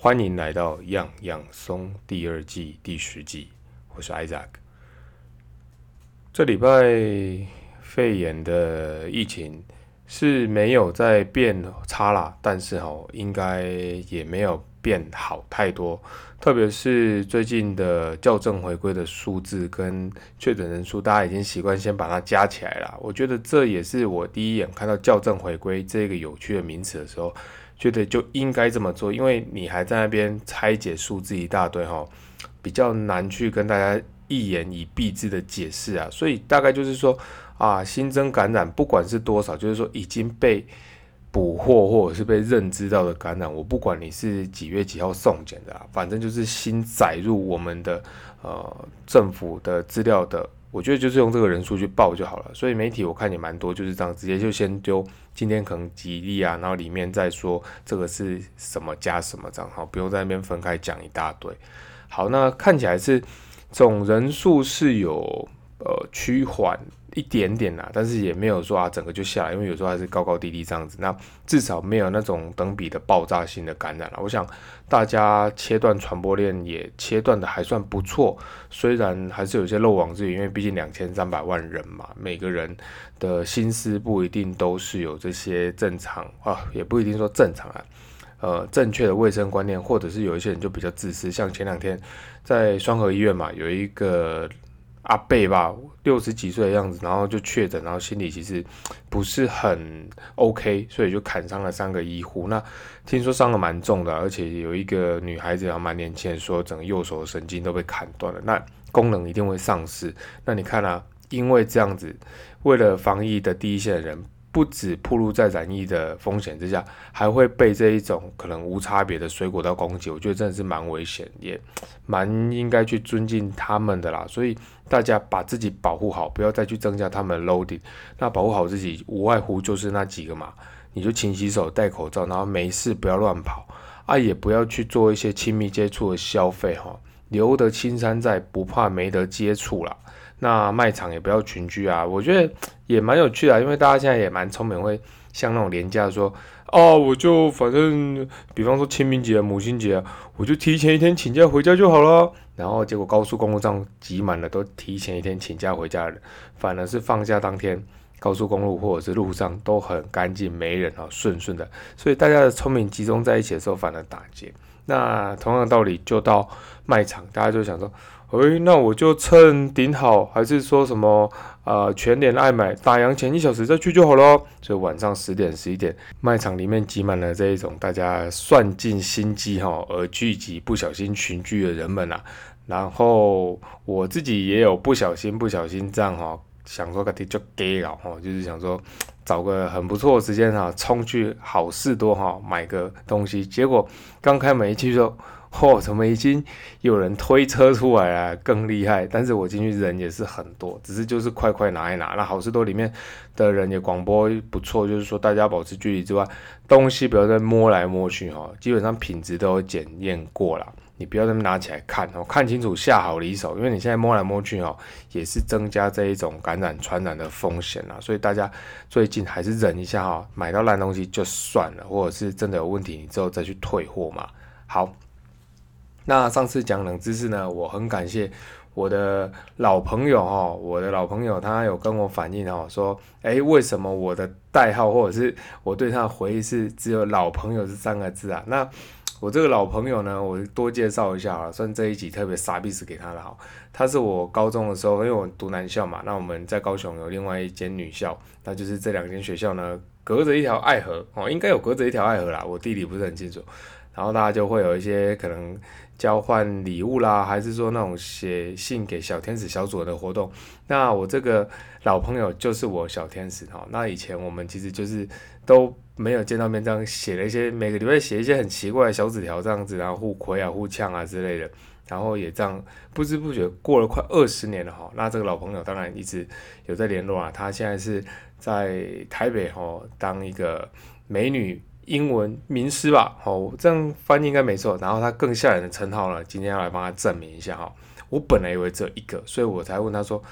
欢迎来到样样松第二季第十集，我是 Isaac。这礼拜肺炎的疫情是没有在变差啦，但是吼，应该也没有变好太多。特别是最近的校正回归的数字跟确诊人数，大家已经习惯先把它加起来了。我觉得这也是我第一眼看到校正回归这个有趣的名词的时候。觉得就应该这么做，因为你还在那边拆解数字一大堆哈，比较难去跟大家一言以蔽之的解释啊，所以大概就是说啊，新增感染不管是多少，就是说已经被捕获或者是被认知到的感染，我不管你是几月几号送检的啊，反正就是新载入我们的呃政府的资料的。我觉得就是用这个人数去报就好了，所以媒体我看也蛮多，就是这样，直接就先丢今天可能吉利啊，然后里面再说这个是什么加什么这样，好，不用在那边分开讲一大堆。好，那看起来是总人数是有呃趋缓。一点点啦，但是也没有说啊，整个就下来，因为有时候还是高高低低这样子。那至少没有那种等比的爆炸性的感染了。我想大家切断传播链也切断的还算不错，虽然还是有些漏网之鱼，因为毕竟两千三百万人嘛，每个人的心思不一定都是有这些正常啊，也不一定说正常啊，呃，正确的卫生观念，或者是有一些人就比较自私，像前两天在双河医院嘛，有一个。阿贝吧，六十几岁的样子，然后就确诊，然后心理其实不是很 OK，所以就砍伤了三个医护。那听说伤的蛮重的，而且有一个女孩子也蛮年轻，说整个右手的神经都被砍断了，那功能一定会丧失。那你看啊，因为这样子，为了防疫的第一线人。不止暴露在染疫的风险之下，还会被这一种可能无差别的水果刀攻击，我觉得真的是蛮危险，也蛮应该去尊敬他们的啦。所以大家把自己保护好，不要再去增加他们的 loading。那保护好自己，无外乎就是那几个嘛，你就勤洗手、戴口罩，然后没事不要乱跑啊，也不要去做一些亲密接触的消费哈。留得青山在，不怕没得接触啦。那卖场也不要群居啊，我觉得也蛮有趣的，因为大家现在也蛮聪明，会像那种廉价说，哦，我就反正，比方说清明节、母亲节，我就提前一天请假回家就好了。然后结果高速公路上挤满了，都提前一天请假回家的人，反而是放假当天，高速公路或者是路上都很干净，没人啊，顺顺的。所以大家的聪明集中在一起的时候，反而打劫。那同样的道理，就到卖场，大家就想说。诶，那我就趁顶好，还是说什么啊？全脸爱买，打烊前一小时再去就好了。所以晚上十点、十一点，卖场里面挤满了这一种大家算尽心机哈而聚集、不小心群聚的人们啊。然后我自己也有不小心、不小心这样哈，想说个地就给了哈，就是想说找个很不错的时间哈，冲去好事多哈买个东西。结果刚开门一去就。嚯，怎么已经有人推车出来了，更厉害！但是我进去人也是很多，只是就是快快拿一拿。那好事多里面的人也广播不错，就是说大家保持距离之外，东西不要再摸来摸去哈，基本上品质都有检验过了，你不要再拿起来看哦，看清楚下好离手，因为你现在摸来摸去哦，也是增加这一种感染传染的风险啦。所以大家最近还是忍一下哈，买到烂东西就算了，或者是真的有问题，你之后再去退货嘛。好。那上次讲冷知识呢，我很感谢我的老朋友哈，我的老朋友他有跟我反映哈，说，诶，为什么我的代号或者是我对他的回忆是只有老朋友这三个字啊？那我这个老朋友呢，我多介绍一下啊，算这一集特别傻逼死给他了哈。他是我高中的时候，因为我读男校嘛，那我们在高雄有另外一间女校，那就是这两间学校呢，隔着一条爱河哦，应该有隔着一条爱河啦，我地理不是很清楚。然后大家就会有一些可能。交换礼物啦，还是说那种写信给小天使小主人的活动？那我这个老朋友就是我小天使哈。那以前我们其实就是都没有见到面，这样写了一些每个礼拜写一些很奇怪的小纸条这样子，然后互亏啊、互呛啊之类的。然后也这样不知不觉过了快二十年了哈。那这个老朋友当然一直有在联络啊。他现在是在台北哈当一个美女。英文名师吧，好，这样翻译应该没错。然后他更吓人的称号呢，今天要来帮他证明一下哈。我本来以为只有一个，所以我才问他说，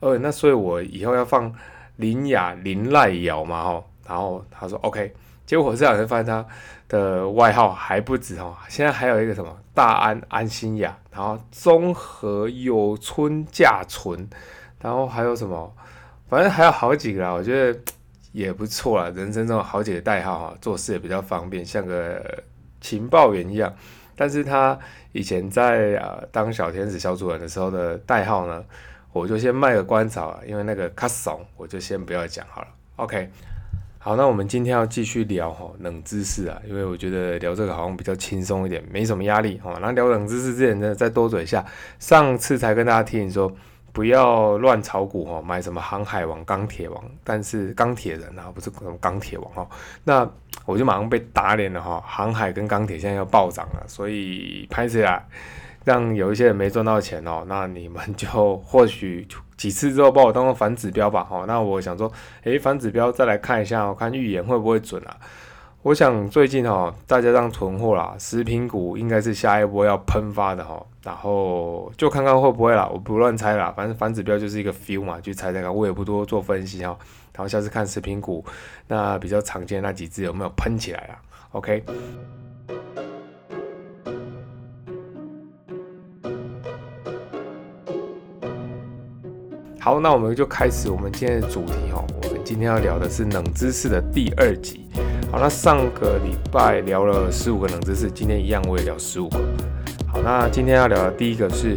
呃，那所以我以后要放林雅林赖瑶嘛哈？然后他说 OK，结果我这两天发现他的外号还不止哦，现在还有一个什么大安安心雅，然后综合有村架纯，然后还有什么，反正还有好几个啦，我觉得也不错啦，人生中好几个代号哈，做事也比较方便，像个情报员一样。但是他以前在啊当小天使小主人的时候的代号呢，我就先卖个关子啊，因为那个卡怂，我就先不要讲好了。OK，好，那我们今天要继续聊哈冷知识啊，因为我觉得聊这个好像比较轻松一点，没什么压力哈。那聊冷知识之前呢，再多嘴一下，上次才跟大家提醒说。不要乱炒股哦，买什么航海王、钢铁王，但是钢铁人啊，不是什么钢铁王哦。那我就马上被打脸了哈，航海跟钢铁现在要暴涨了，所以拍起来让有一些人没赚到钱哦。那你们就或许几次之后把我当做反指标吧哈。那我想说，诶，反指标再来看一下，我看预言会不会准啊？我想最近哈，大家让囤货啦，食品股应该是下一波要喷发的哈，然后就看看会不会啦，我不乱猜啦，反正反指标就是一个 feel 嘛，去猜猜看，我也不多做分析哈，然后下次看食品股那比较常见那几只有没有喷起来啊？OK，好，那我们就开始我们今天的主题哈，我们今天要聊的是冷知识的第二集。好，那上个礼拜聊了十五个冷知识，今天一样我也聊十五个。好，那今天要聊的第一个是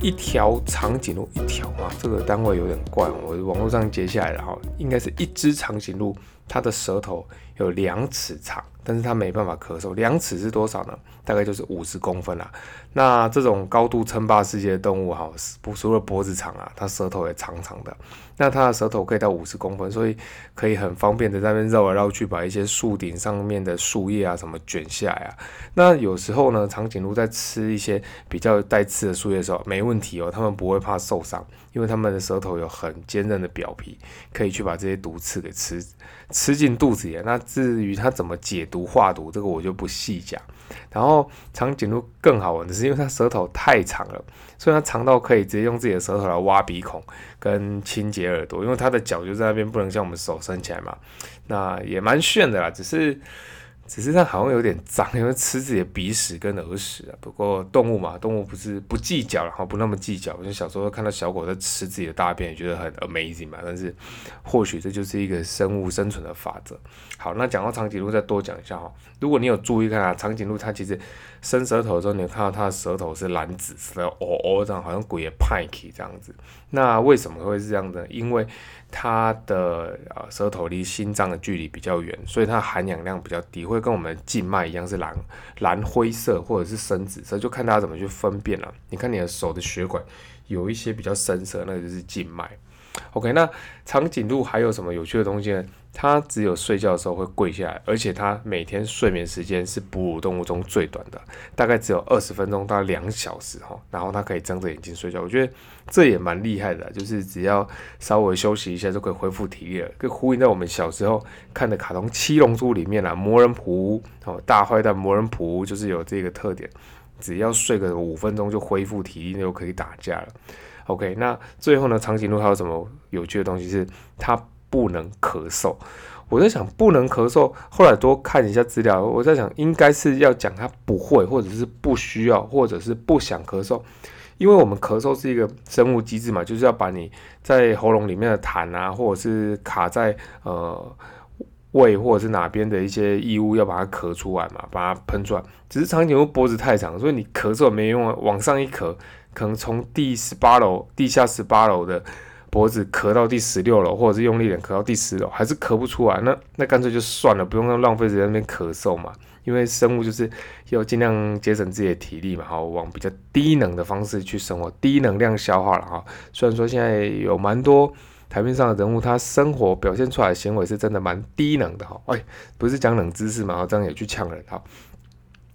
一条长颈鹿，一条啊，这个单位有点怪，我网络上截下来的哈，应该是一只长颈鹿，它的舌头有两尺长。但是它没办法咳嗽，两尺是多少呢？大概就是五十公分啦。那这种高度称霸世界的动物，哈，不除了脖子长啊，它舌头也长长的。那它的舌头可以到五十公分，所以可以很方便的在那边绕来绕去，把一些树顶上面的树叶啊什么卷下来啊。那有时候呢，长颈鹿在吃一些比较带刺的树叶的时候，没问题哦，它们不会怕受伤，因为它们的舌头有很坚韧的表皮，可以去把这些毒刺给吃吃进肚子里。那至于它怎么解？毒化毒这个我就不细讲，然后长颈鹿更好玩的是，因为它舌头太长了，所以它长到可以直接用自己的舌头来挖鼻孔跟清洁耳朵，因为它的脚就在那边，不能像我们手伸起来嘛，那也蛮炫的啦，只是。只是它好像有点脏，因为吃自己的鼻屎跟耳屎啊。不过动物嘛，动物不是不计较，然后不那么计较。我就小时候看到小狗在吃自己的大便，也觉得很 amazing 嘛。但是或许这就是一个生物生存的法则。好，那讲到长颈鹿，再多讲一下哈。如果你有注意看啊，长颈鹿它其实伸舌头的时候，你看到它的舌头是蓝紫色，哦哦这样，好像鬼也派气这样子。那为什么会是这样的？因为它的呃舌头离心脏的距离比较远，所以它含氧量比较低，会跟我们静脉一样是蓝蓝灰色或者是深紫色，就看大家怎么去分辨了。你看你的手的血管有一些比较深色，那就是静脉。OK，那长颈鹿还有什么有趣的东西呢？它只有睡觉的时候会跪下来，而且它每天睡眠时间是哺乳动物中最短的，大概只有二十分钟到两小时哈。然后它可以睁着眼睛睡觉，我觉得这也蛮厉害的，就是只要稍微休息一下就可以恢复体力了。跟呼应在我们小时候看的卡通《七龙珠》里面啊，魔人普哦，大坏蛋魔人普就是有这个特点，只要睡个五分钟就恢复体力，就可以打架了。OK，那最后呢，长颈鹿还有什么有趣的东西？是它。不能咳嗽，我在想不能咳嗽。后来多看一下资料，我在想应该是要讲他不会，或者是不需要，或者是不想咳嗽。因为我们咳嗽是一个生物机制嘛，就是要把你在喉咙里面的痰啊，或者是卡在呃胃或者是哪边的一些异物，要把它咳出来嘛，把它喷出来。只是长颈鹿脖子太长，所以你咳嗽没用啊，往上一咳，可能从第十八楼、地下十八楼的。脖子咳到第十六楼，或者是用力点咳到第十楼，还是咳不出来，那那干脆就算了，不用浪费时间那边咳嗽嘛。因为生物就是要尽量节省自己的体力嘛，好往比较低能的方式去生活，低能量消化了哈。虽然说现在有蛮多台面上的人物，他生活表现出来的行为是真的蛮低能的哈。哎，不是讲冷知识嘛，这样也去呛人哈。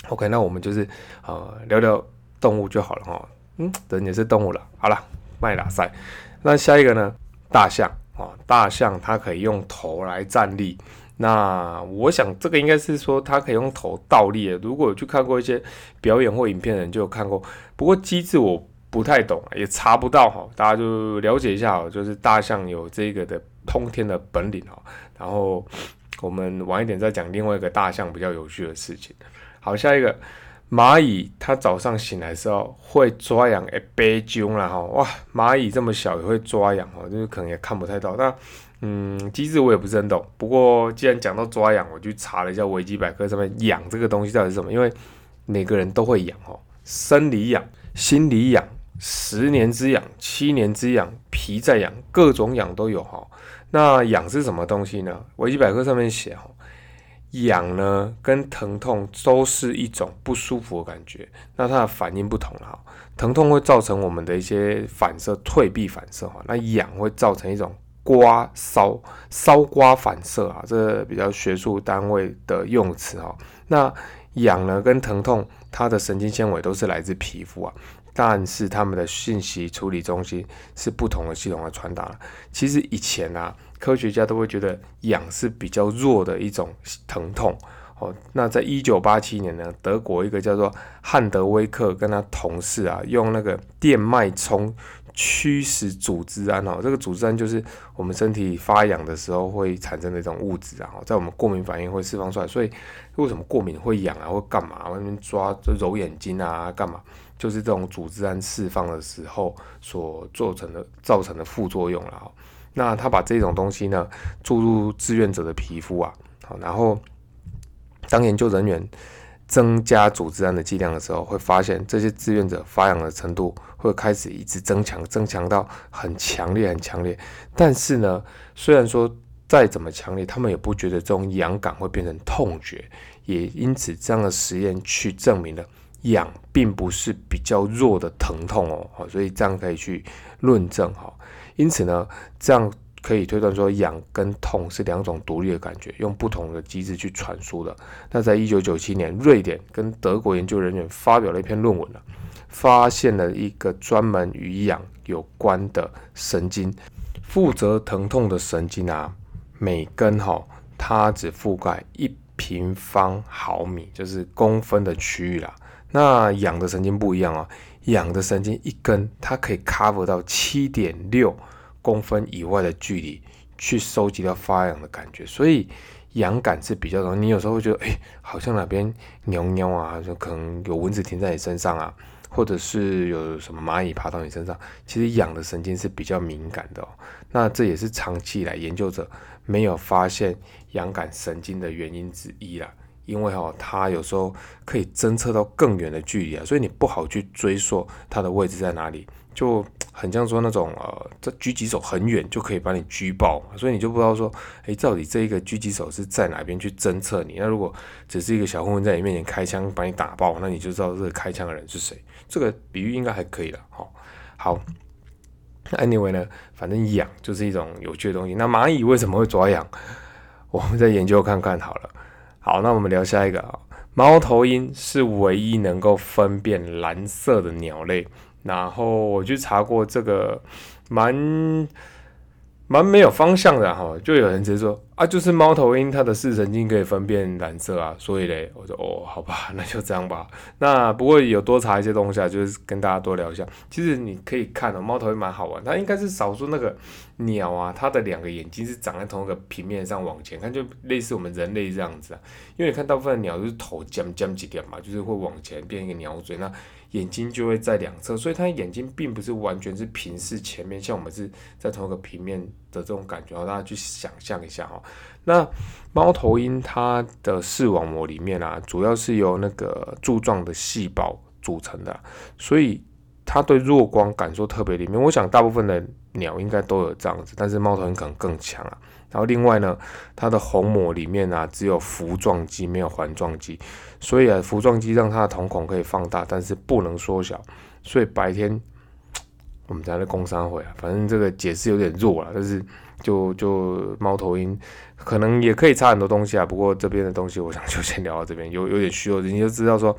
OK，那我们就是呃聊聊动物就好了哈。嗯，人也是动物了。好了，麦啦塞。那下一个呢？大象啊，大象它可以用头来站立。那我想这个应该是说它可以用头倒立的。如果有去看过一些表演或影片的人就有看过，不过机制我不太懂，也查不到哈。大家就了解一下哦，就是大象有这个的通天的本领哈。然后我们晚一点再讲另外一个大象比较有趣的事情。好，下一个蚂蚁，它早上醒来的时候会抓痒，诶，悲啾了哈，哇，蚂蚁这么小也会抓痒哦，就是可能也看不太到。那嗯，机制我也不是很懂。不过既然讲到抓痒，我去查了一下维基百科上面痒这个东西到底是什么，因为每个人都会痒哦，生理痒、心理痒、十年之痒、七年之痒、皮在痒，各种痒都有哈。那痒是什么东西呢？维基百科上面写哈，痒呢跟疼痛都是一种不舒服的感觉，那它的反应不同哈。疼痛会造成我们的一些反射退避反射哈，那痒会造成一种刮烧烧刮反射啊，这比较学术单位的用词哈。那痒呢跟疼痛，它的神经纤维都是来自皮肤啊。但是他们的信息处理中心是不同的系统来传达。其实以前啊，科学家都会觉得痒是比较弱的一种疼痛哦。那在一九八七年呢，德国一个叫做汉德威克跟他同事啊，用那个电脉冲驱使组织胺哦，这个组织胺就是我们身体发痒的时候会产生的一种物质啊，在我们过敏反应会释放出来。所以为什么过敏会痒啊？会干嘛？外面抓就揉眼睛啊，干嘛？就是这种组织胺释放的时候所做成的造成的副作用了哈。那他把这种东西呢注入志愿者的皮肤啊，好，然后当研究人员增加组织胺的剂量的时候，会发现这些志愿者发痒的程度会开始一直增强，增强到很强烈、很强烈。但是呢，虽然说再怎么强烈，他们也不觉得这种痒感会变成痛觉，也因此这样的实验去证明了。痒并不是比较弱的疼痛哦，好，所以这样可以去论证哈。因此呢，这样可以推断说，痒跟痛是两种独立的感觉，用不同的机制去传输的。那在一九九七年，瑞典跟德国研究人员发表了一篇论文了，发现了一个专门与痒有关的神经，负责疼痛的神经啊，每根哈，它只覆盖一平方毫米，就是公分的区域啦。那痒的神经不一样哦，痒的神经一根，它可以 cover 到七点六公分以外的距离，去收集到发痒的感觉，所以痒感是比较容易。你有时候会觉得，哎，好像哪边扭扭啊，就可能有蚊子停在你身上啊，或者是有什么蚂蚁爬到你身上，其实痒的神经是比较敏感的哦。那这也是长期以来研究者没有发现痒感神经的原因之一啦。因为哈，它有时候可以侦测到更远的距离啊，所以你不好去追溯它的位置在哪里，就很像说那种呃，这狙击手很远就可以把你狙爆，所以你就不知道说，哎，到底这一个狙击手是在哪边去侦测你？那如果只是一个小混混在你面前开枪把你打爆，那你就知道这个开枪的人是谁。这个比喻应该还可以了，好，好。Anyway 呢，反正痒就是一种有趣的东西。那蚂蚁为什么会抓痒？我们再研究看看好了。好，那我们聊下一个啊。猫头鹰是唯一能够分辨蓝色的鸟类。然后我去查过这个，蛮。蛮没有方向的哈，就有人直接说啊，就是猫头鹰它的视神经可以分辨蓝色啊，所以嘞，我说哦，好吧，那就这样吧。那不过有多查一些东西啊，就是跟大家多聊一下。其实你可以看哦，猫头鹰蛮好玩，它应该是少数那个鸟啊，它的两个眼睛是长在同一个平面上往前看，就类似我们人类这样子啊。因为你看大部分鸟都是头尖尖几点嘛，就是会往前变一个鸟嘴那。眼睛就会在两侧，所以它眼睛并不是完全是平视前面，像我们是在同一个平面的这种感觉，大家去想象一下哈。那猫头鹰它的视网膜里面啊，主要是由那个柱状的细胞组成的，所以它对弱光感受特别灵敏。我想大部分的鸟应该都有这样子，但是猫头鹰可能更强啊。然后另外呢，它的虹膜里面啊只有弧状肌，没有环状肌，所以啊弧状肌让它的瞳孔可以放大，但是不能缩小。所以白天 我们在那工商会啊，反正这个解释有点弱了，但是就就猫头鹰可能也可以差很多东西啊。不过这边的东西我想就先聊到这边，有有点虚弱，你就知道说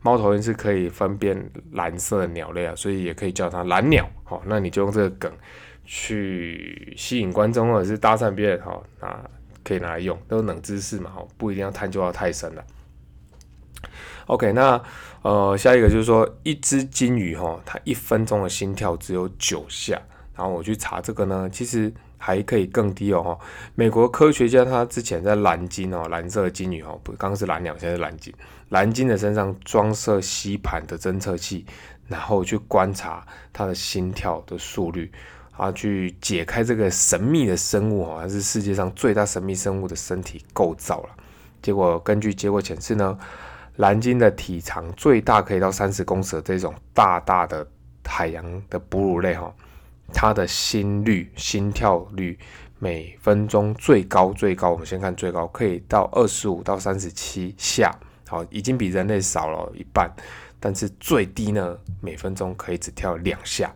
猫头鹰是可以分辨蓝色的鸟类啊，所以也可以叫它蓝鸟。好，那你就用这个梗。去吸引观众或者是搭讪别人哈，那可以拿来用，都是冷知识嘛，哈，不一定要探究到太深了。OK，那呃下一个就是说，一只金鱼哈，它一分钟的心跳只有九下，然后我去查这个呢，其实还可以更低哦。美国科学家他之前在蓝鲸哦，蓝色的金鱼哦，不，刚刚是蓝鸟，现在是蓝鲸。蓝鲸的身上装设吸盘的侦测器，然后去观察它的心跳的速率，啊，去解开这个神秘的生物哦，还是世界上最大神秘生物的身体构造了。结果根据结果显示呢，蓝鲸的体长最大可以到三十公尺这种大大的海洋的哺乳类哈，它的心率、心跳率每分钟最高最高，我们先看最高可以到二十五到三十七下，好，已经比人类少了一半，但是最低呢，每分钟可以只跳两下。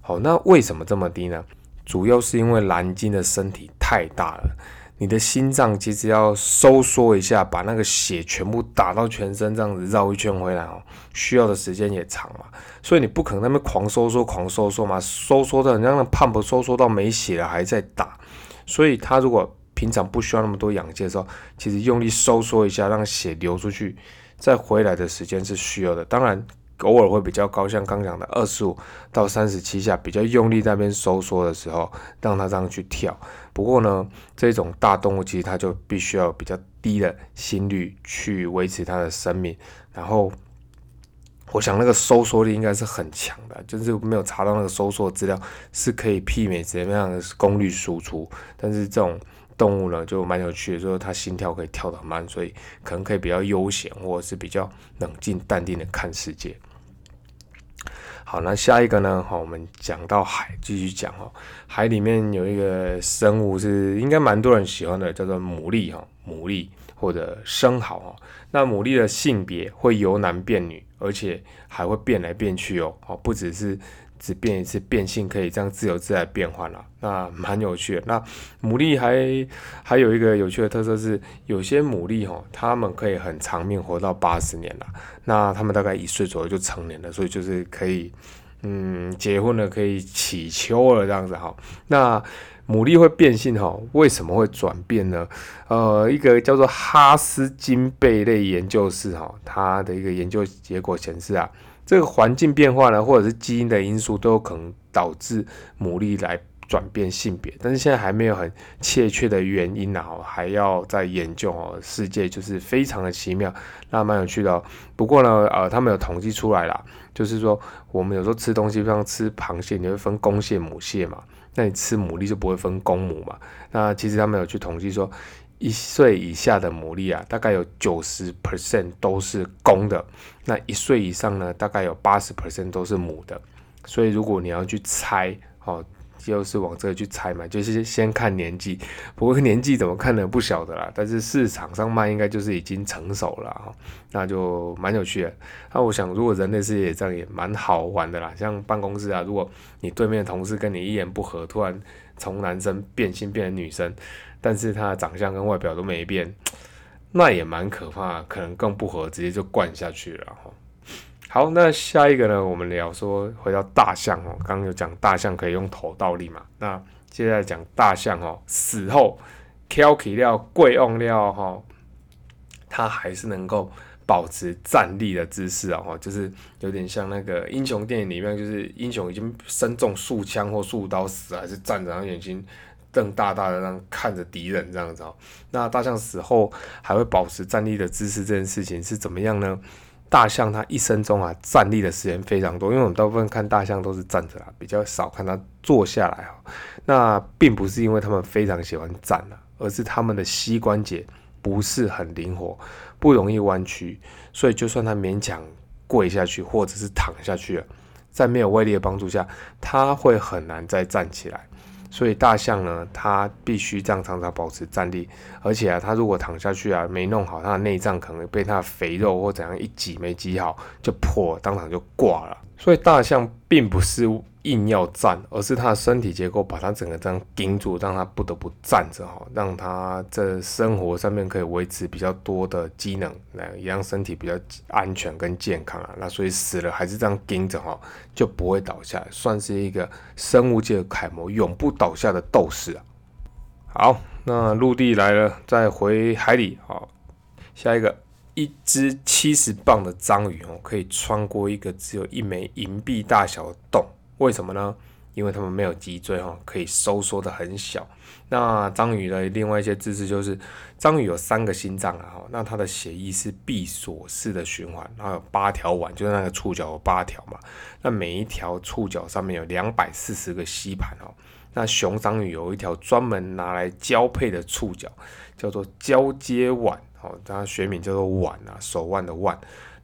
好，那为什么这么低呢？主要是因为蓝鲸的身体太大了。你的心脏其实要收缩一下，把那个血全部打到全身，这样子绕一圈回来哦，需要的时间也长嘛。所以你不可能那边狂收缩、狂收缩嘛，收缩的，让那 pump 收缩到没血了还在打。所以他如果平常不需要那么多氧气的时候，其实用力收缩一下，让血流出去，再回来的时间是需要的。当然。偶尔会比较高，像刚讲的二十五到三十七下，比较用力在那边收缩的时候，让它这样去跳。不过呢，这种大动物其实它就必须要比较低的心率去维持它的生命。然后，我想那个收缩力应该是很强的，就是没有查到那个收缩资料是可以媲美怎么样的功率输出。但是这种动物呢，就蛮有趣的，就是它心跳可以跳得很慢，所以可能可以比较悠闲，或者是比较冷静淡定的看世界。好，那下一个呢？好，我们讲到海，继续讲哦。海里面有一个生物是应该蛮多人喜欢的，叫做牡蛎哈，牡蛎或者生蚝哦。那牡蛎的性别会由男变女，而且还会变来变去哦。哦，不只是。只变一次变性可以这样自由自在变换了，那蛮有趣的。那牡蛎还还有一个有趣的特色是，有些牡蛎哈，它们可以很长命，活到八十年了。那它们大概一岁左右就成年了，所以就是可以，嗯，结婚了，可以起秋了这样子哈。那牡蛎会变性哈，为什么会转变呢？呃，一个叫做哈斯金贝类研究室哈，它的一个研究结果显示啊。这个环境变化呢，或者是基因的因素，都有可能导致牡蛎来转变性别，但是现在还没有很确切的原因呢，还要再研究哦。世界就是非常的奇妙，那蛮有趣的哦。不过呢，呃，他们有统计出来啦，就是说我们有时候吃东西，像吃螃蟹，你会分公蟹、母蟹嘛，那你吃牡蛎就不会分公母嘛。那其实他们有去统计说。一岁以下的牡蛎啊，大概有九十 percent 都是公的，那一岁以上呢，大概有八十 percent 都是母的。所以如果你要去猜，哦，就是往这个去猜嘛，就是先看年纪。不过年纪怎么看呢？不晓得啦。但是市场上卖应该就是已经成熟了哈，那就蛮有趣的。那我想，如果人类世界这样也蛮好玩的啦。像办公室啊，如果你对面的同事跟你一言不合，突然从男生变性变成女生。但是他的长相跟外表都没变，那也蛮可怕，可能更不合，直接就灌下去了哈。好，那下一个呢？我们聊说回到大象哦，刚刚有讲大象可以用头倒立嘛？那接下来讲大象哦，死后挑起料贵用料哈，它还是能够保持站立的姿势哦，就是有点像那个英雄电影里面，就是英雄已经身中数枪或数刀死，还是站着，然后眼睛。瞪大大的，让看着敌人这样子哦。那大象死后还会保持站立的姿势，这件事情是怎么样呢？大象它一生中啊，站立的时间非常多，因为我们大部分看大象都是站着啊，比较少看它坐下来哦。那并不是因为它们非常喜欢站啊，而是它们的膝关节不是很灵活，不容易弯曲，所以就算它勉强跪下去或者是躺下去，在没有威力的帮助下，它会很难再站起来。所以大象呢，它必须这样常常保持站立，而且啊，它如果躺下去啊，没弄好，它的内脏可能被它的肥肉或怎样一挤没挤好就破，当场就挂了。所以大象并不是。硬要站，而是他的身体结构把他整个这样顶住，让他不得不站着哈，让他在生活上面可以维持比较多的机能，来也让身体比较安全跟健康啊。那所以死了还是这样盯着哈，就不会倒下，算是一个生物界的楷模，永不倒下的斗士啊。好，那陆地来了，再回海里好，下一个，一只七十磅的章鱼哦，可以穿过一个只有一枚银币大小的洞。为什么呢？因为它们没有脊椎哈，可以收缩的很小。那章鱼的另外一些知识就是，章鱼有三个心脏啊，那它的血液是闭锁式的循环，然后有八条腕，就是那个触角有八条嘛，那每一条触角上面有两百四十个吸盘哦。那雄章鱼有一条专门拿来交配的触角，叫做交接腕，哦，它学名叫做腕啊，手腕的腕。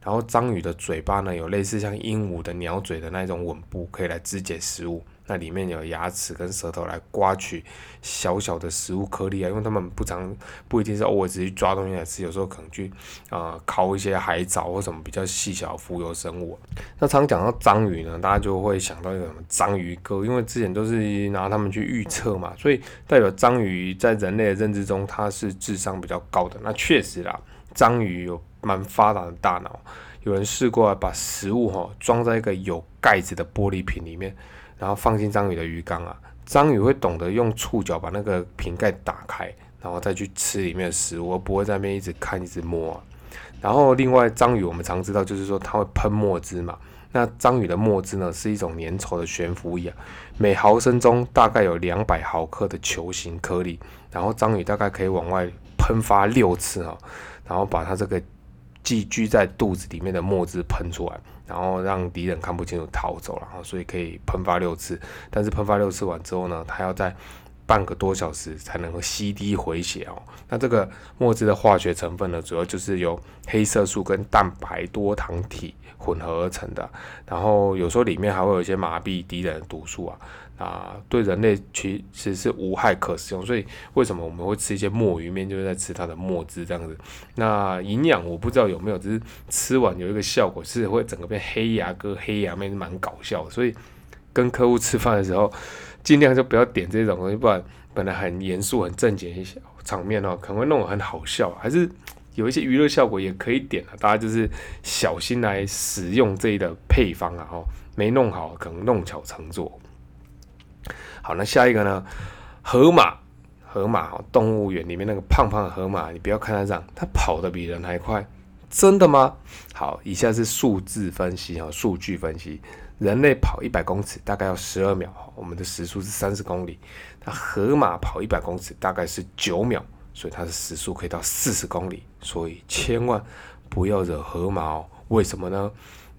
然后章鱼的嘴巴呢，有类似像鹦鹉的鸟嘴的那种吻部，可以来肢解食物。那里面有牙齿跟舌头来刮取小小的食物颗粒啊，因为他们不常不一定是偶尔只去抓东西来吃，有时候可能去啊烤一些海藻或什么比较细小浮游生物。那常讲到章鱼呢，大家就会想到一个什么章鱼哥，因为之前都是拿他们去预测嘛，所以代表章鱼在人类的认知中它是智商比较高的。那确实啦，章鱼有蛮发达的大脑，有人试过把食物哈装在一个有盖子的玻璃瓶里面。然后放进章鱼的鱼缸啊，章鱼会懂得用触角把那个瓶盖打开，然后再去吃里面的食物，而不会在那边一直看、一直摸啊。然后另外，章鱼我们常知道就是说它会喷墨汁嘛。那章鱼的墨汁呢是一种粘稠的悬浮液，每毫升中大概有两百毫克的球形颗粒，然后章鱼大概可以往外喷发六次哈，然后把它这个寄居在肚子里面的墨汁喷出来。然后让敌人看不清楚逃走，然后所以可以喷发六次，但是喷发六次完之后呢，它要在半个多小时才能够吸滴回血哦。那这个墨汁的化学成分呢，主要就是由黑色素跟蛋白多糖体混合而成的，然后有时候里面还会有一些麻痹敌人的毒素啊。啊，对人类其实是无害可食用，所以为什么我们会吃一些墨鱼面，就是在吃它的墨汁这样子。那营养我不知道有没有，只是吃完有一个效果是会整个变黑牙哥、黑牙妹，蛮搞笑。所以跟客户吃饭的时候，尽量就不要点这种东西，不然本来很严肃、很正经一些场面哦，可能会弄得很好笑。还是有一些娱乐效果也可以点啊，大家就是小心来使用这一的配方啊，哦，没弄好可能弄巧成拙。好，那下一个呢？河马，河马哦，动物园里面那个胖胖的河马，你不要看它这样，它跑得比人还快，真的吗？好，以下是数字分析哈，数据分析，人类跑一百公尺大概要十二秒，我们的时速是三十公里，那河马跑一百公尺大概是九秒，所以它的时速可以到四十公里，所以千万不要惹河马哦。为什么呢？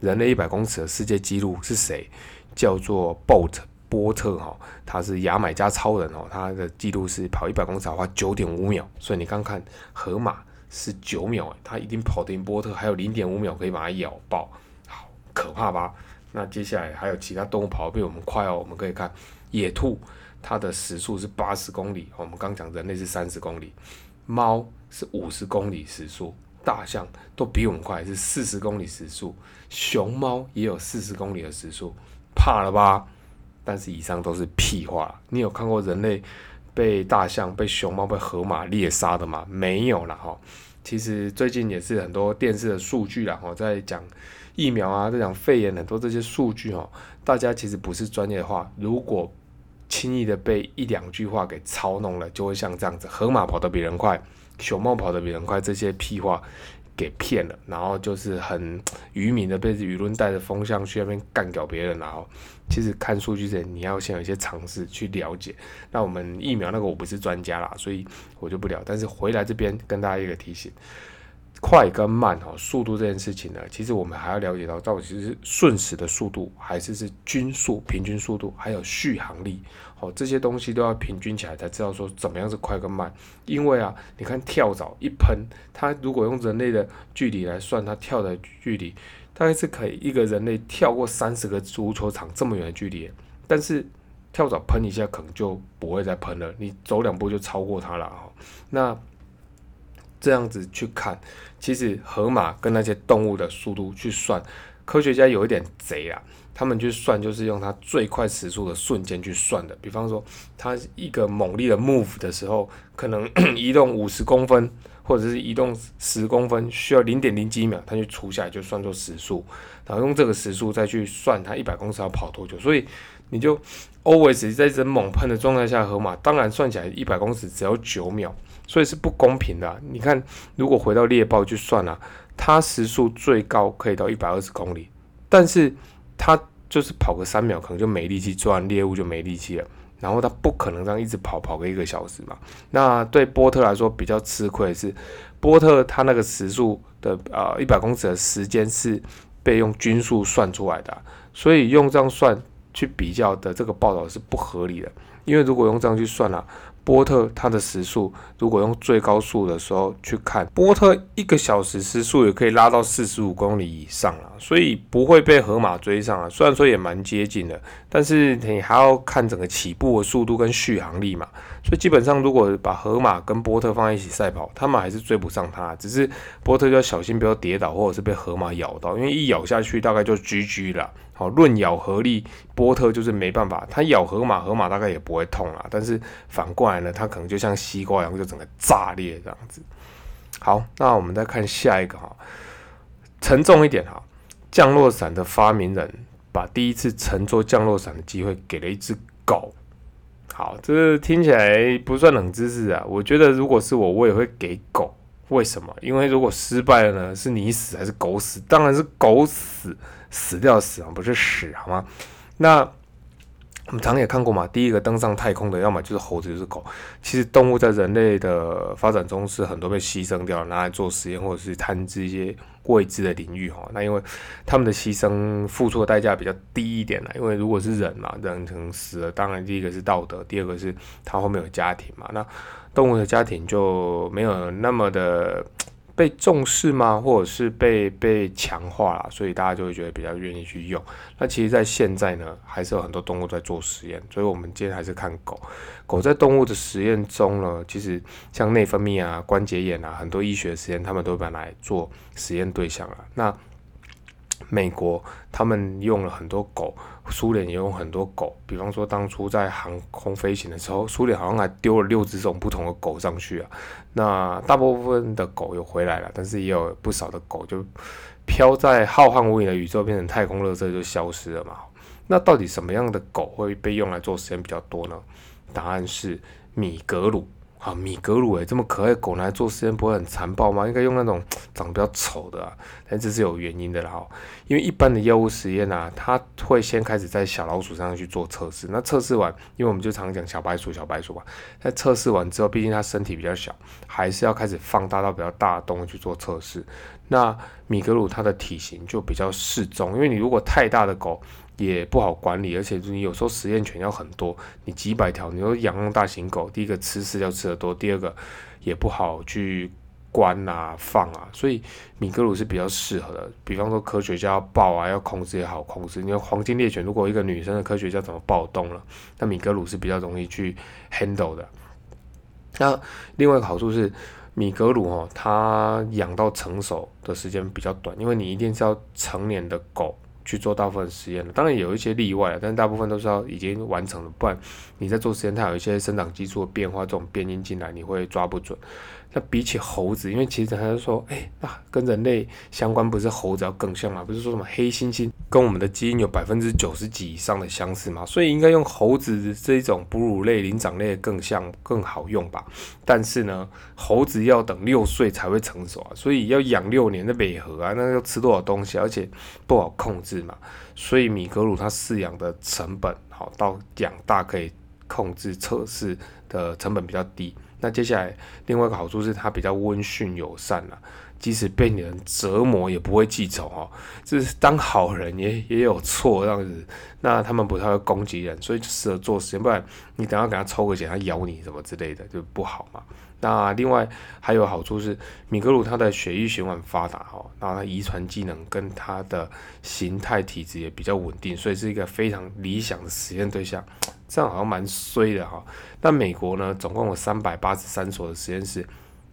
人类一百公尺的世界纪录是谁？叫做 Bolt。波特哈，他是牙买加超人哦，他的记录是跑一百公尺花九点五秒，所以你刚看河马是九秒，他一定跑得赢波特，还有零点五秒可以把它咬爆，好可怕吧？那接下来还有其他动物跑得比我们快哦，我们可以看野兔，它的时速是八十公里，我们刚讲人类是三十公里，猫是五十公里时速，大象都比我们快，是四十公里时速，熊猫也有四十公里的时速，怕了吧？但是以上都是屁话。你有看过人类被大象、被熊猫、被河马猎杀的吗？没有了哈。其实最近也是很多电视的数据啦，哈，在讲疫苗啊，在讲肺炎，很多这些数据哈，大家其实不是专业的话，如果轻易的被一两句话给操弄了，就会像这样子：河马跑得比人快，熊猫跑得比人快，这些屁话。给骗了，然后就是很愚民的被舆论带着风向去那边干掉别人，然后其实看数据前你要先有一些尝试去了解。那我们疫苗那个我不是专家啦，所以我就不聊。但是回来这边跟大家一个提醒。快跟慢哦，速度这件事情呢，其实我们还要了解到，到底是瞬时的速度，还是是均速平均速度，还有续航力，哦，这些东西都要平均起来才知道说怎么样是快跟慢。因为啊，你看跳蚤一喷，它如果用人类的距离来算，它跳的距离大概是可以一个人类跳过三十个足球场这么远的距离，但是跳蚤喷一下可能就不会再喷了，你走两步就超过它了哈。那这样子去看，其实河马跟那些动物的速度去算，科学家有一点贼啊，他们去算就是用它最快时速的瞬间去算的。比方说，它一个猛力的 move 的时候，可能 移动五十公分，或者是移动十公分，需要零点零几秒，它就除下来就算作时速，然后用这个时速再去算它一百公尺要跑多久。所以你就 always 在这猛喷的状态下，河马当然算起来一百公尺只要九秒。所以是不公平的。你看，如果回到猎豹去算啊，它时速最高可以到一百二十公里，但是它就是跑个三秒，可能就没力气抓猎物，就没力气了。然后他不可能这样一直跑跑个一个小时嘛。那对波特来说比较吃亏是，波特他那个时速的呃一百公尺的时间是被用均速算出来的，所以用这样算去比较的这个报道是不合理的。因为如果用这样去算啊。波特它的时速，如果用最高速的时候去看，波特一个小时时速也可以拉到四十五公里以上了，所以不会被河马追上啊。虽然说也蛮接近的，但是你还要看整个起步的速度跟续航力嘛。所以基本上，如果把河马跟波特放在一起赛跑，他们还是追不上他。只是波特就要小心不要跌倒，或者是被河马咬到，因为一咬下去大概就 GG 了。好，论咬合力，波特就是没办法，它咬河马，河马大概也不会痛啦。但是反过来呢，它可能就像西瓜一样，就整个炸裂这样子。好，那我们再看下一个哈，沉重一点哈，降落伞的发明人把第一次乘坐降落伞的机会给了一只狗。好，这听起来不算冷知识啊。我觉得如果是我，我也会给狗。为什么？因为如果失败了呢？是你死还是狗死？当然是狗死。死掉死啊，不是屎好吗？那我们常也看过嘛，第一个登上太空的，要么就是猴子，就是狗。其实动物在人类的发展中是很多被牺牲掉，拿来做实验或者是探知一些未知的领域哈。那因为他们的牺牲付出的代价比较低一点啦，因为如果是人嘛，人可能死了，当然第一个是道德，第二个是他后面有家庭嘛。那动物的家庭就没有那么的。被重视吗？或者是被被强化了，所以大家就会觉得比较愿意去用。那其实，在现在呢，还是有很多动物在做实验，所以我们今天还是看狗。狗在动物的实验中呢，其实像内分泌啊、关节炎啊，很多医学实验，他们都把来做实验对象了。那美国他们用了很多狗，苏联也用很多狗。比方说，当初在航空飞行的时候，苏联好像还丢了六只这种不同的狗上去啊。那大部分的狗又回来了，但是也有不少的狗就飘在浩瀚无垠的宇宙，变成太空垃圾就消失了嘛。那到底什么样的狗会被用来做实验比较多呢？答案是米格鲁。啊，米格鲁诶，这么可爱的狗来做实验不会很残暴吗？应该用那种长得比较丑的啊，但这是有原因的啦。哈，因为一般的药物实验啊，它会先开始在小老鼠上去做测试。那测试完，因为我们就常讲小白鼠，小白鼠嘛，在测试完之后，毕竟它身体比较小，还是要开始放大到比较大的动物去做测试。那米格鲁它的体型就比较适中，因为你如果太大的狗。也不好管理，而且你有时候实验犬要很多，你几百条，你说养大型狗，第一个吃饲料吃的多，第二个也不好去关啊放啊，所以米格鲁是比较适合的。比方说科学家要抱啊，要控制也好控制。你说黄金猎犬，如果一个女生的科学家怎么暴动了，那米格鲁是比较容易去 handle 的。那另外一个好处是米格鲁哦，它养到成熟的时间比较短，因为你一定是要成年的狗。去做大部分实验了，当然有一些例外了，但是大部分都是要已经完成了，不然你在做实验，它有一些生长激素的变化，这种变音进来，你会抓不准。那比起猴子，因为其实他是说，哎，那跟人类相关不是猴子要更像嘛？不是说什么黑猩猩跟我们的基因有百分之九十几以上的相似吗？所以应该用猴子这一种哺乳类、灵长类更像更好用吧？但是呢，猴子要等六岁才会成熟啊，所以要养六年的美合啊，那要吃多少东西，而且不好控制嘛。所以米格鲁它饲养的成本好，到养大可以控制测试的成本比较低。那接下来另外一个好处是它比较温驯友善了，即使被人折磨也不会记仇哦。就是当好人也也有错这样子，那他们不太会攻击人，所以就适合做实验。不然你等下给他抽个血，他咬你什么之类的就不好嘛。那另外还有好处是米格鲁它的血液循环发达哈，然后它遗传技能跟它的形态体质也比较稳定，所以是一个非常理想的实验对象。这样好像蛮衰的哈。那美国呢，总共有三百八十三所的实验室，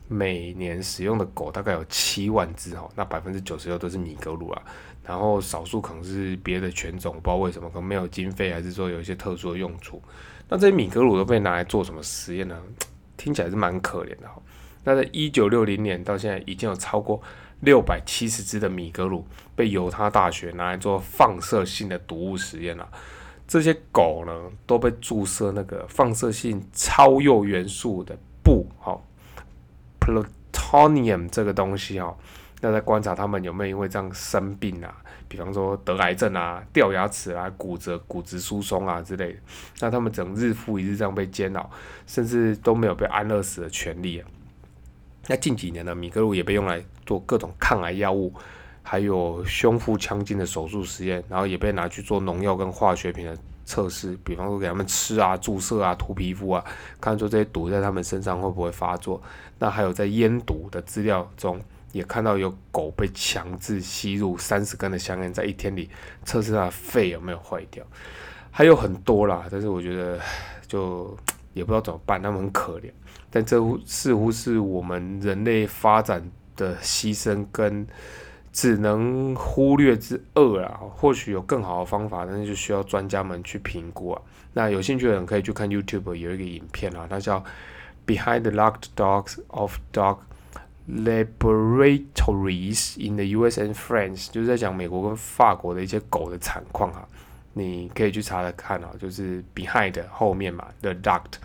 每年使用的狗大概有七万只哈。那百分之九十六都是米格鲁啊，然后少数可能是别的犬种，不知道为什么，可能没有经费，还是说有一些特殊的用处。那这些米格鲁都被拿来做什么实验呢？听起来是蛮可怜的哈。那在一九六零年到现在，已经有超过六百七十只的米格鲁被犹他大学拿来做放射性的毒物实验了。这些狗呢，都被注射那个放射性超铀元素的布，哈，plutonium 这个东西哈。那在观察他们有没有因为这样生病啊，比方说得癌症啊、掉牙齿啊、骨折、骨质疏松啊之类的，那他们整日复一日这样被煎熬，甚至都没有被安乐死的权利啊。那近几年呢，米格鲁也被用来做各种抗癌药物，还有胸腹腔镜的手术实验，然后也被拿去做农药跟化学品的测试，比方说给他们吃啊、注射啊、涂皮肤啊，看说这些毒在他们身上会不会发作。那还有在烟毒的资料中，也看到有狗被强制吸入三十根的香烟，在一天里测试它的肺有没有坏掉，还有很多啦。但是我觉得就也不知道怎么办，他们很可怜。但这似乎是我们人类发展的牺牲跟只能忽略之恶啊！或许有更好的方法，但是就需要专家们去评估啊。那有兴趣的人可以去看 YouTube 有一个影片啊，它叫《Behind the Locked Dogs of Dog Laboratories in the U.S. and France》，就是在讲美国跟法国的一些狗的惨况哈。你可以去查查看啊，就是 Behind 后面嘛，The Locked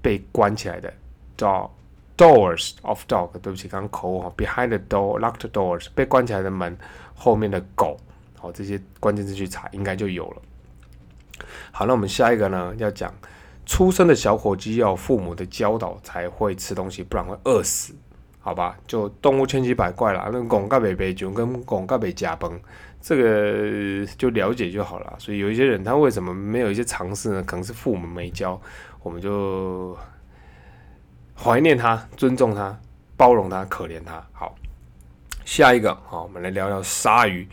被关起来的。door doors of dog，对不起，刚刚口误哈。Behind the door, locked doors，被关起来的门后面的狗，好，这些关键字去查，应该就有了。好，那我们下一个呢，要讲出生的小火鸡要父母的教导才会吃东西，不然会饿死，好吧？就动物千奇百怪啦，那拱盖北北就跟拱盖北加崩，这个就了解就好了。所以有一些人他为什么没有一些尝试呢？可能是父母没教，我们就。怀念他，尊重他，包容他，可怜他。好，下一个，好，我们来聊聊鲨鱼。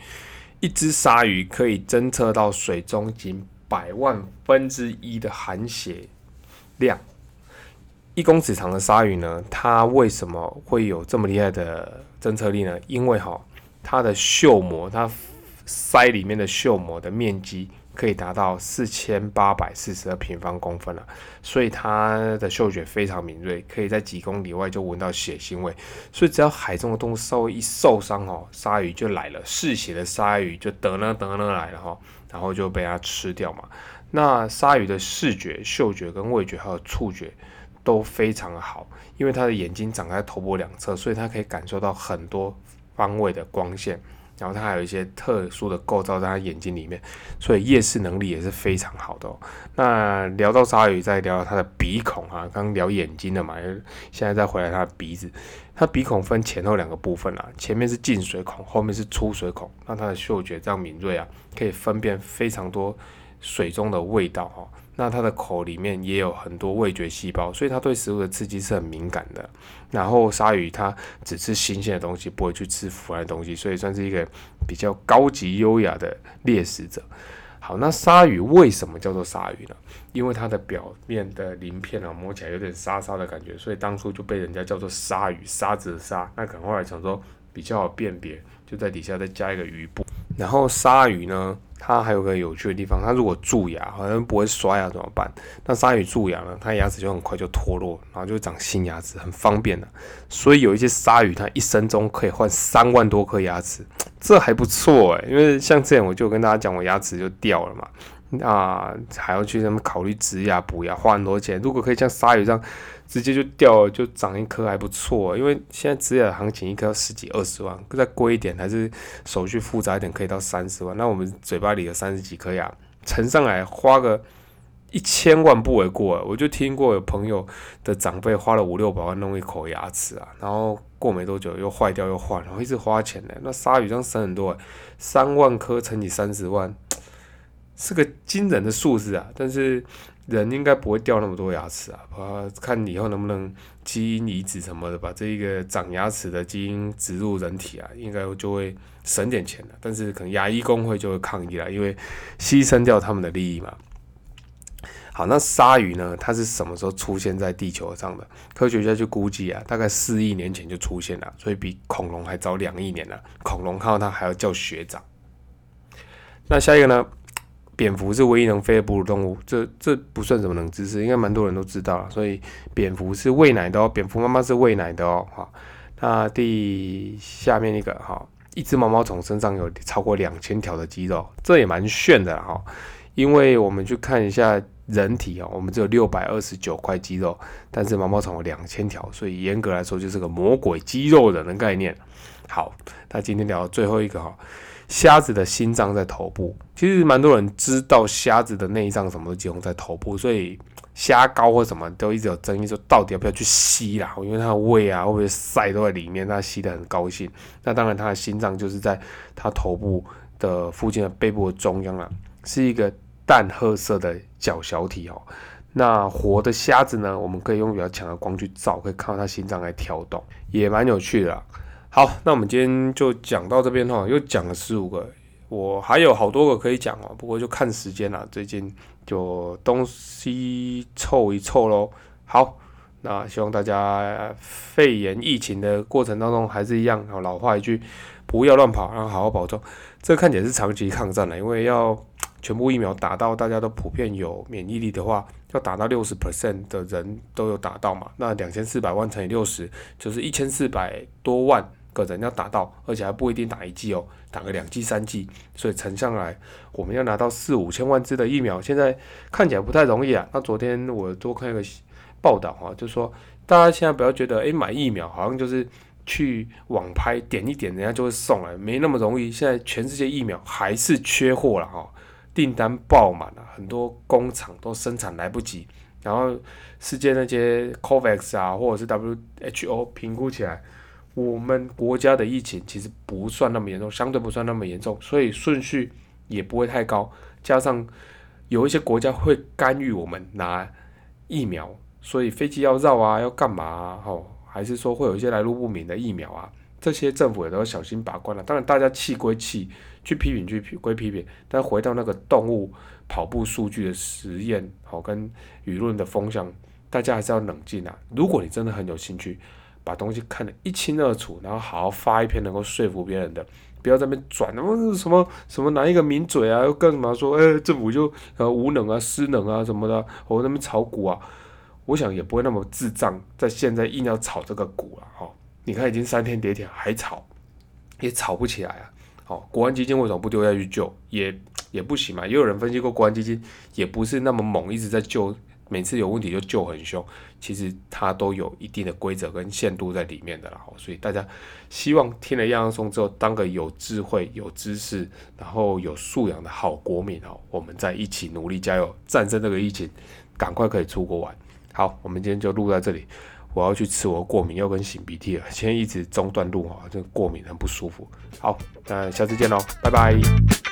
一只鲨鱼可以侦测到水中仅百万分之一的含血量。一公尺长的鲨鱼呢，它为什么会有这么厉害的侦测力呢？因为哈，它的嗅膜，它鳃里面的嗅膜的面积。可以达到四千八百四十二平方公分了，所以它的嗅觉非常敏锐，可以在几公里外就闻到血腥味。所以只要海中的动物稍微一受伤哦，鲨鱼就来了，嗜血的鲨鱼就得呢得呢来了哈，然后就被它吃掉嘛。那鲨鱼的视觉、嗅觉跟味觉还有触觉都非常的好，因为它的眼睛长在头部两侧，所以它可以感受到很多方位的光线。然后它还有一些特殊的构造在它眼睛里面，所以夜视能力也是非常好的。那聊到鲨鱼，再聊它的鼻孔啊，刚聊眼睛的嘛，现在再回来它的鼻子。它鼻孔分前后两个部分啊，前面是进水孔，后面是出水孔。那它的嗅觉这样敏锐啊，可以分辨非常多水中的味道哈。那它的口里面也有很多味觉细胞，所以它对食物的刺激是很敏感的。然后鲨鱼它只吃新鲜的东西，不会去吃腐烂的东西，所以算是一个比较高级优雅的猎食者。好，那鲨鱼为什么叫做鲨鱼呢？因为它的表面的鳞片啊，摸起来有点沙沙的感觉，所以当初就被人家叫做鲨鱼，沙子的沙。那可能后来想说比较好辨别，就在底下再加一个鱼部。然后鲨鱼呢？它还有个有趣的地方，它如果蛀牙，好像不会刷牙怎么办？那鲨鱼蛀牙呢？它牙齿就很快就脱落，然后就长新牙齿，很方便的。所以有一些鲨鱼，它一生中可以换三万多颗牙齿，这还不错诶。因为像这样，我就跟大家讲，我牙齿就掉了嘛，啊，还要去什么考虑植牙补牙，花很多钱。如果可以像鲨鱼这样。直接就掉了，就长一颗还不错。因为现在植牙行情一颗要十几二十万，再贵一点还是手续复杂一点，可以到三十万。那我们嘴巴里有三十几颗牙，乘上来花个一千万不为过。我就听过有朋友的长辈花了五六百万弄一口牙齿啊，然后过没多久又坏掉又换，然后一直花钱呢。那鲨鱼这样省很多，三万颗乘以三十万，是个惊人的数字啊！但是。人应该不会掉那么多牙齿啊，啊，看以后能不能基因移植什么的，把这一个长牙齿的基因植入人体啊，应该就会省点钱了。但是可能牙医工会就会抗议了，因为牺牲掉他们的利益嘛。好，那鲨鱼呢？它是什么时候出现在地球上的？科学家就估计啊，大概四亿年前就出现了，所以比恐龙还早两亿年了。恐龙看到它还要叫学长。那下一个呢？蝙蝠是唯一能飞的哺乳动物，这这不算什么冷知识，应该蛮多人都知道了。所以蝙蝠是喂奶的哦，蝙蝠妈妈是喂奶的哦。哈，那第下面一个哈，一只毛毛虫身上有超过两千条的肌肉，这也蛮炫的哈。因为我们去看一下人体哦，我们只有六百二十九块肌肉，但是毛毛虫有两千条，所以严格来说就是个魔鬼肌肉人的概念。好，那今天聊最后一个哈，虾子的心脏在头部。其实蛮多人知道虾子的内脏什么都集中在头部，所以虾膏或什么都一直有争议，说到底要不要去吸啦？因为它的胃啊会不会塞都在里面，它吸得很高兴。那当然，它的心脏就是在它头部的附近的背部的中央啦，是一个淡褐色的角小体哦。那活的虾子呢，我们可以用比较强的光去照，可以看到它心脏在跳动，也蛮有趣的。好，那我们今天就讲到这边哈，又讲了十五个，我还有好多个可以讲哦，不过就看时间了，最近就东西凑一凑喽。好，那希望大家肺炎疫情的过程当中还是一样，老话一句，不要乱跑，然后好好保重。这看起来是长期抗战了，因为要全部疫苗打到大家都普遍有免疫力的话，要打到六十 percent 的人都有打到嘛，那两千四百万乘以六十，就是一千四百多万。个人要打到，而且还不一定打一剂哦，打个两剂、三剂，所以乘上来，我们要拿到四五千万支的疫苗，现在看起来不太容易啊。那昨天我多看一个报道哈，就说大家现在不要觉得，诶，买疫苗好像就是去网拍点一点，人家就会送来，没那么容易。现在全世界疫苗还是缺货了哈，订单爆满了，很多工厂都生产来不及，然后世界那些 COVAX 啊，或者是 WHO 评估起来。我们国家的疫情其实不算那么严重，相对不算那么严重，所以顺序也不会太高。加上有一些国家会干预我们拿疫苗，所以飞机要绕啊，要干嘛啊？吼，还是说会有一些来路不明的疫苗啊？这些政府也都要小心把关了。当然，大家气归气，去批评去批归批评，但回到那个动物跑步数据的实验，好跟舆论的风向，大家还是要冷静啊。如果你真的很有兴趣。把东西看得一清二楚，然后好好发一篇能够说服别人的，不要在那边转，什么什么什么拿一个名嘴啊，又干什么说，哎，政府就呃无能啊、失能啊什么的，我那边炒股啊，我想也不会那么智障，在现在硬要炒这个股了哈。你看已经三天跌停还炒，也炒不起来啊。好，国安基金为什么不丢下去救？也也不行嘛。也有人分析过，国安基金也不是那么猛，一直在救。每次有问题就救很凶，其实它都有一定的规则跟限度在里面的啦。所以大家希望听了样样松之后，当个有智慧、有知识，然后有素养的好国民哦，我们再一起努力加油，战胜这个疫情，赶快可以出国玩。好，我们今天就录在这里，我要去吃我过敏又跟擤鼻涕了，今天一直中断录哈，这过敏很不舒服。好，那下次见喽，拜拜。